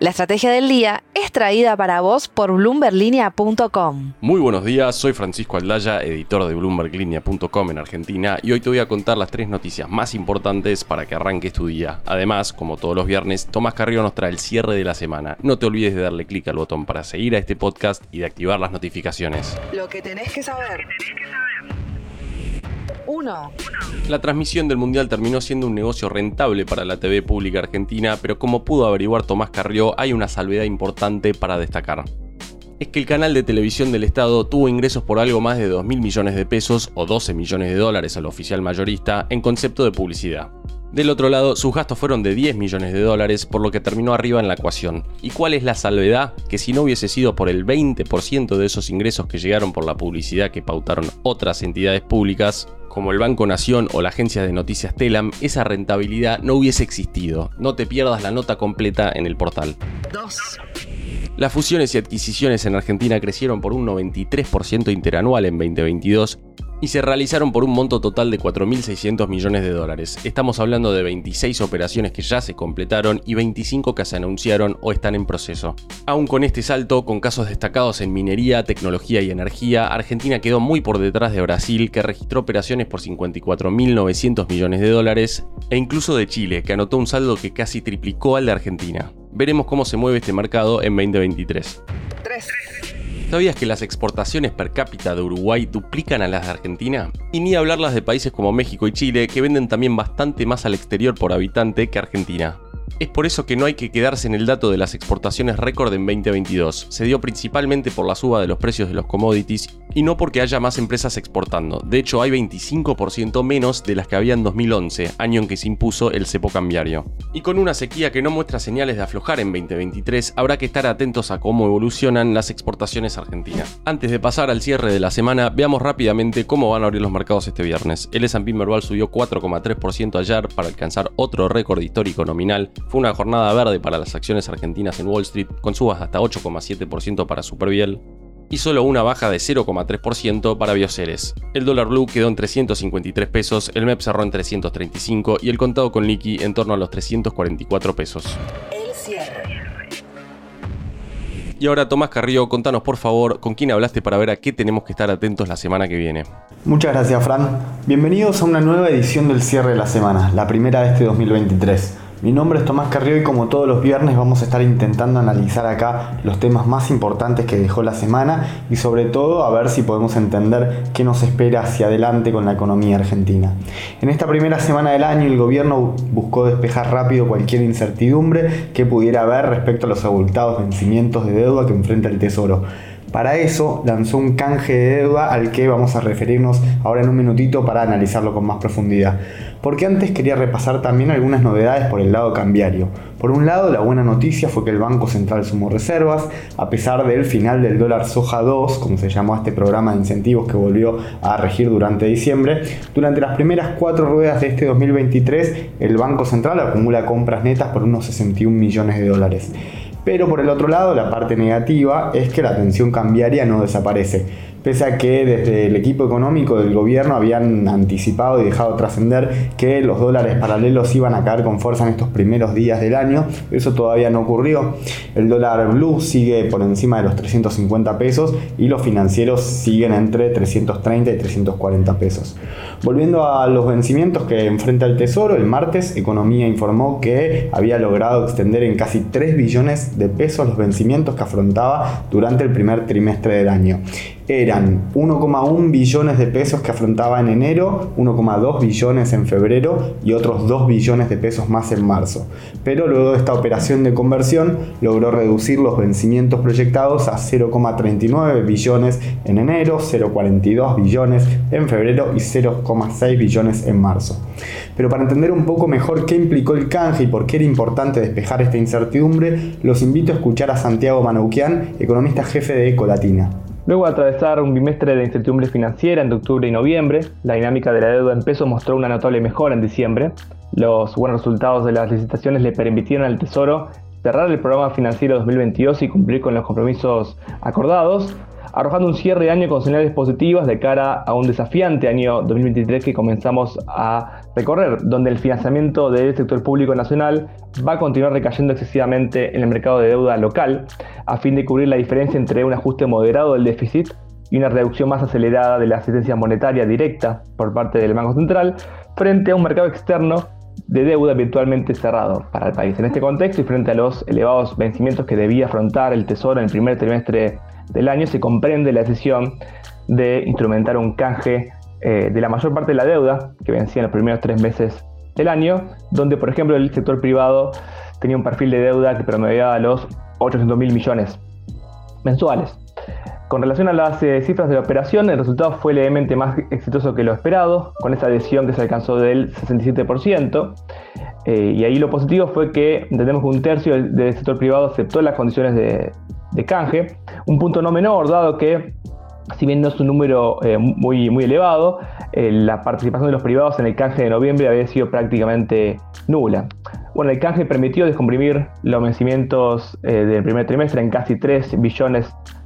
La estrategia del día es traída para vos por bloomberlinia.com. Muy buenos días, soy Francisco Aldaya, editor de bloomberlinia.com en Argentina y hoy te voy a contar las tres noticias más importantes para que arranques tu día. Además, como todos los viernes, Tomás Carrillo nos trae el cierre de la semana. No te olvides de darle clic al botón para seguir a este podcast y de activar las notificaciones. Lo que tenés que saber. 1. La transmisión del Mundial terminó siendo un negocio rentable para la TV pública argentina, pero como pudo averiguar Tomás Carrió, hay una salvedad importante para destacar. Es que el canal de televisión del Estado tuvo ingresos por algo más de 2 mil millones de pesos o 12 millones de dólares al oficial mayorista en concepto de publicidad. Del otro lado, sus gastos fueron de 10 millones de dólares, por lo que terminó arriba en la ecuación. ¿Y cuál es la salvedad? Que si no hubiese sido por el 20% de esos ingresos que llegaron por la publicidad que pautaron otras entidades públicas, como el Banco Nación o la agencia de noticias Telam, esa rentabilidad no hubiese existido. No te pierdas la nota completa en el portal. 2. Las fusiones y adquisiciones en Argentina crecieron por un 93% interanual en 2022 y se realizaron por un monto total de 4.600 millones de dólares. Estamos hablando de 26 operaciones que ya se completaron y 25 que se anunciaron o están en proceso. Aún con este salto, con casos destacados en minería, tecnología y energía, Argentina quedó muy por detrás de Brasil, que registró operaciones por 54.900 millones de dólares, e incluso de Chile, que anotó un saldo que casi triplicó al de Argentina. Veremos cómo se mueve este mercado en 2023. 3. ¿Sabías que las exportaciones per cápita de Uruguay duplican a las de Argentina? Y ni hablar las de países como México y Chile, que venden también bastante más al exterior por habitante que Argentina. Es por eso que no hay que quedarse en el dato de las exportaciones récord en 2022. Se dio principalmente por la suba de los precios de los commodities y no porque haya más empresas exportando. De hecho, hay 25% menos de las que había en 2011, año en que se impuso el cepo cambiario. Y con una sequía que no muestra señales de aflojar en 2023, habrá que estar atentos a cómo evolucionan las exportaciones argentinas. Antes de pasar al cierre de la semana, veamos rápidamente cómo van a abrir los mercados este viernes. El S&P Merval subió 4,3% ayer para alcanzar otro récord histórico nominal fue una jornada verde para las acciones argentinas en Wall Street, con subas hasta 8,7% para Superviel y solo una baja de 0,3% para Bioceres. El dólar blue quedó en 353 pesos, el MEP cerró en 335 y el contado con liqui en torno a los 344 pesos. El cierre. Y ahora Tomás Carrillo, contanos por favor con quién hablaste para ver a qué tenemos que estar atentos la semana que viene. Muchas gracias Fran. Bienvenidos a una nueva edición del cierre de la semana, la primera de este 2023. Mi nombre es Tomás Carrió y como todos los viernes vamos a estar intentando analizar acá los temas más importantes que dejó la semana y sobre todo a ver si podemos entender qué nos espera hacia adelante con la economía argentina. En esta primera semana del año el gobierno buscó despejar rápido cualquier incertidumbre que pudiera haber respecto a los abultados vencimientos de deuda que enfrenta el Tesoro. Para eso lanzó un canje de deuda al que vamos a referirnos ahora en un minutito para analizarlo con más profundidad. Porque antes quería repasar también algunas novedades por el lado cambiario. Por un lado, la buena noticia fue que el Banco Central sumó reservas, a pesar del final del dólar soja 2, como se llamó este programa de incentivos que volvió a regir durante diciembre. Durante las primeras cuatro ruedas de este 2023, el Banco Central acumula compras netas por unos 61 millones de dólares. Pero por el otro lado, la parte negativa es que la tensión cambiaria no desaparece pese a que desde el equipo económico del gobierno habían anticipado y dejado trascender que los dólares paralelos iban a caer con fuerza en estos primeros días del año. Eso todavía no ocurrió. El dólar blue sigue por encima de los 350 pesos y los financieros siguen entre 330 y 340 pesos. Volviendo a los vencimientos que enfrenta el Tesoro, el martes Economía informó que había logrado extender en casi 3 billones de pesos los vencimientos que afrontaba durante el primer trimestre del año eran 1,1 billones de pesos que afrontaba en enero, 1,2 billones en febrero y otros 2 billones de pesos más en marzo. Pero luego de esta operación de conversión logró reducir los vencimientos proyectados a 0,39 billones en enero, 0,42 billones en febrero y 0,6 billones en marzo. Pero para entender un poco mejor qué implicó el canje y por qué era importante despejar esta incertidumbre, los invito a escuchar a Santiago Manauquian, economista jefe de Ecolatina. Luego de atravesar un bimestre de incertidumbre financiera entre octubre y noviembre, la dinámica de la deuda en pesos mostró una notable mejora en diciembre. Los buenos resultados de las licitaciones le permitieron al Tesoro cerrar el programa financiero 2022 y cumplir con los compromisos acordados. Arrojando un cierre de año con señales positivas de cara a un desafiante año 2023 que comenzamos a recorrer, donde el financiamiento del sector público nacional va a continuar recayendo excesivamente en el mercado de deuda local, a fin de cubrir la diferencia entre un ajuste moderado del déficit y una reducción más acelerada de la asistencia monetaria directa por parte del Banco Central frente a un mercado externo de deuda virtualmente cerrado para el país. En este contexto y frente a los elevados vencimientos que debía afrontar el Tesoro en el primer trimestre del año, se comprende la decisión de instrumentar un canje eh, de la mayor parte de la deuda que vencía en los primeros tres meses del año, donde por ejemplo el sector privado tenía un perfil de deuda que promediaba los 800 mil millones mensuales. Con relación a las eh, cifras de la operación, el resultado fue levemente más exitoso que lo esperado, con esa adhesión que se alcanzó del 67%. Eh, y ahí lo positivo fue que entendemos que un tercio del, sector privado aceptó las condiciones de, canje, un punto no menor, dado que, si bien no es un número eh, muy, muy elevado, la participación de los privados en el canje de noviembre había sido prácticamente nula. Bueno, el canje permitió descomprimir los vencimientos del primer trimestre en casi 3 billones de,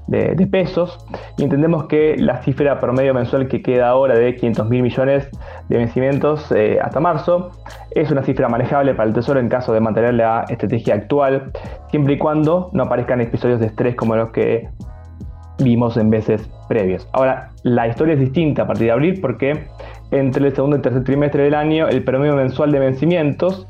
pesos y entendemos que la cifra promedio mensual que queda ahora de 500 mil millones de vencimientos eh, hasta marzo es una cifra manejable para el Tesoro en caso de mantener la estrategia actual, siempre y cuando no aparezcan episodios de estrés como los que vimos en veces previos. Ahora, la historia es distinta a partir de abril porque entre el segundo y tercer trimestre del año el promedio mensual de vencimientos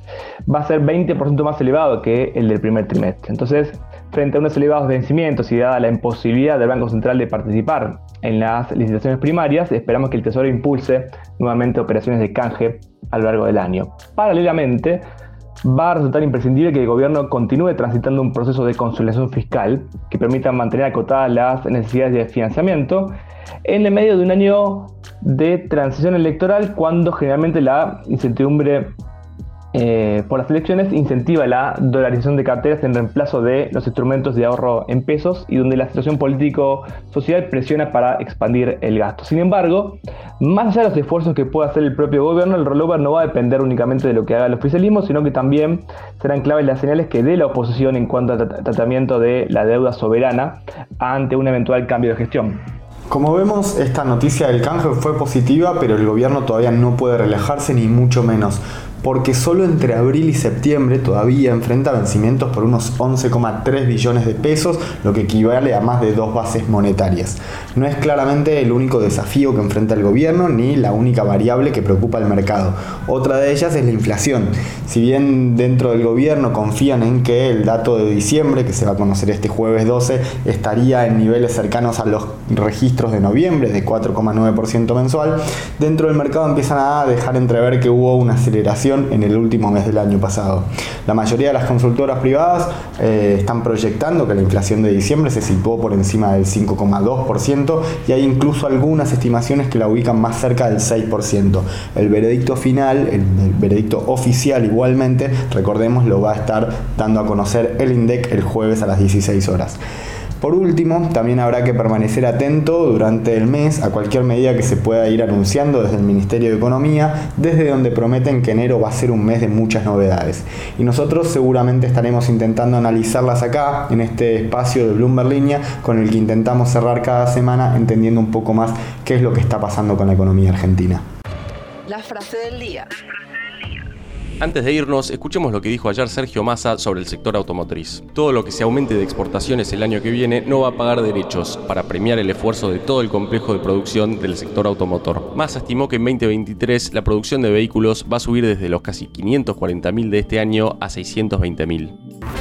va a ser 20% más elevado que el del primer trimestre. Entonces, frente a unos elevados vencimientos y dada la imposibilidad del Banco Central de participar en las licitaciones primarias, esperamos que el Tesoro impulse nuevamente operaciones de canje a lo largo del año. Paralelamente, va a resultar imprescindible que el gobierno continúe transitando un proceso de consolidación fiscal que permita mantener acotadas las necesidades de financiamiento en el medio de un año de transición electoral cuando generalmente la incertidumbre eh, por las elecciones incentiva la dolarización de carteras en reemplazo de los instrumentos de ahorro en pesos y donde la situación político-social presiona para expandir el gasto. Sin embargo, más allá de los esfuerzos que pueda hacer el propio gobierno, el rollover no va a depender únicamente de lo que haga el oficialismo, sino que también serán claves las señales que dé la oposición en cuanto al tratamiento de la deuda soberana ante un eventual cambio de gestión. Como vemos, esta noticia del canje fue positiva, pero el gobierno todavía no puede relajarse ni mucho menos porque solo entre abril y septiembre todavía enfrenta vencimientos por unos 11,3 billones de pesos, lo que equivale a más de dos bases monetarias. No es claramente el único desafío que enfrenta el gobierno ni la única variable que preocupa al mercado. Otra de ellas es la inflación. Si bien dentro del gobierno confían en que el dato de diciembre, que se va a conocer este jueves 12, estaría en niveles cercanos a los registros de noviembre de 4,9% mensual, dentro del mercado empiezan a dejar entrever que hubo una aceleración en el último mes del año pasado. La mayoría de las consultoras privadas eh, están proyectando que la inflación de diciembre se situó por encima del 5,2% y hay incluso algunas estimaciones que la ubican más cerca del 6%. El veredicto final, el, el veredicto oficial igualmente, recordemos, lo va a estar dando a conocer el INDEC el jueves a las 16 horas. Por último, también habrá que permanecer atento durante el mes a cualquier medida que se pueda ir anunciando desde el Ministerio de Economía, desde donde prometen que enero va a ser un mes de muchas novedades. Y nosotros seguramente estaremos intentando analizarlas acá, en este espacio de Bloomberg Línea, con el que intentamos cerrar cada semana entendiendo un poco más qué es lo que está pasando con la economía argentina. La frase del día. Antes de irnos, escuchemos lo que dijo ayer Sergio Massa sobre el sector automotriz. Todo lo que se aumente de exportaciones el año que viene no va a pagar derechos para premiar el esfuerzo de todo el complejo de producción del sector automotor. Massa estimó que en 2023 la producción de vehículos va a subir desde los casi 540.000 de este año a 620.000.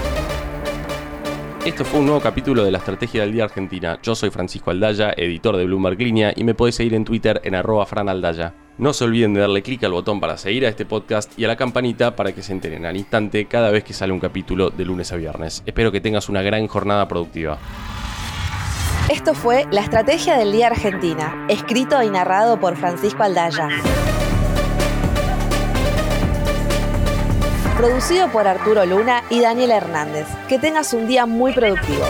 Esto fue un nuevo capítulo de la Estrategia del Día Argentina. Yo soy Francisco Aldaya, editor de Bloomberg Línea, y me podéis seguir en Twitter en arroba franaldaya. No se olviden de darle clic al botón para seguir a este podcast y a la campanita para que se enteren al instante cada vez que sale un capítulo de lunes a viernes. Espero que tengas una gran jornada productiva. Esto fue La Estrategia del Día Argentina, escrito y narrado por Francisco Aldaya. Producido por Arturo Luna y Daniel Hernández. Que tengas un día muy productivo.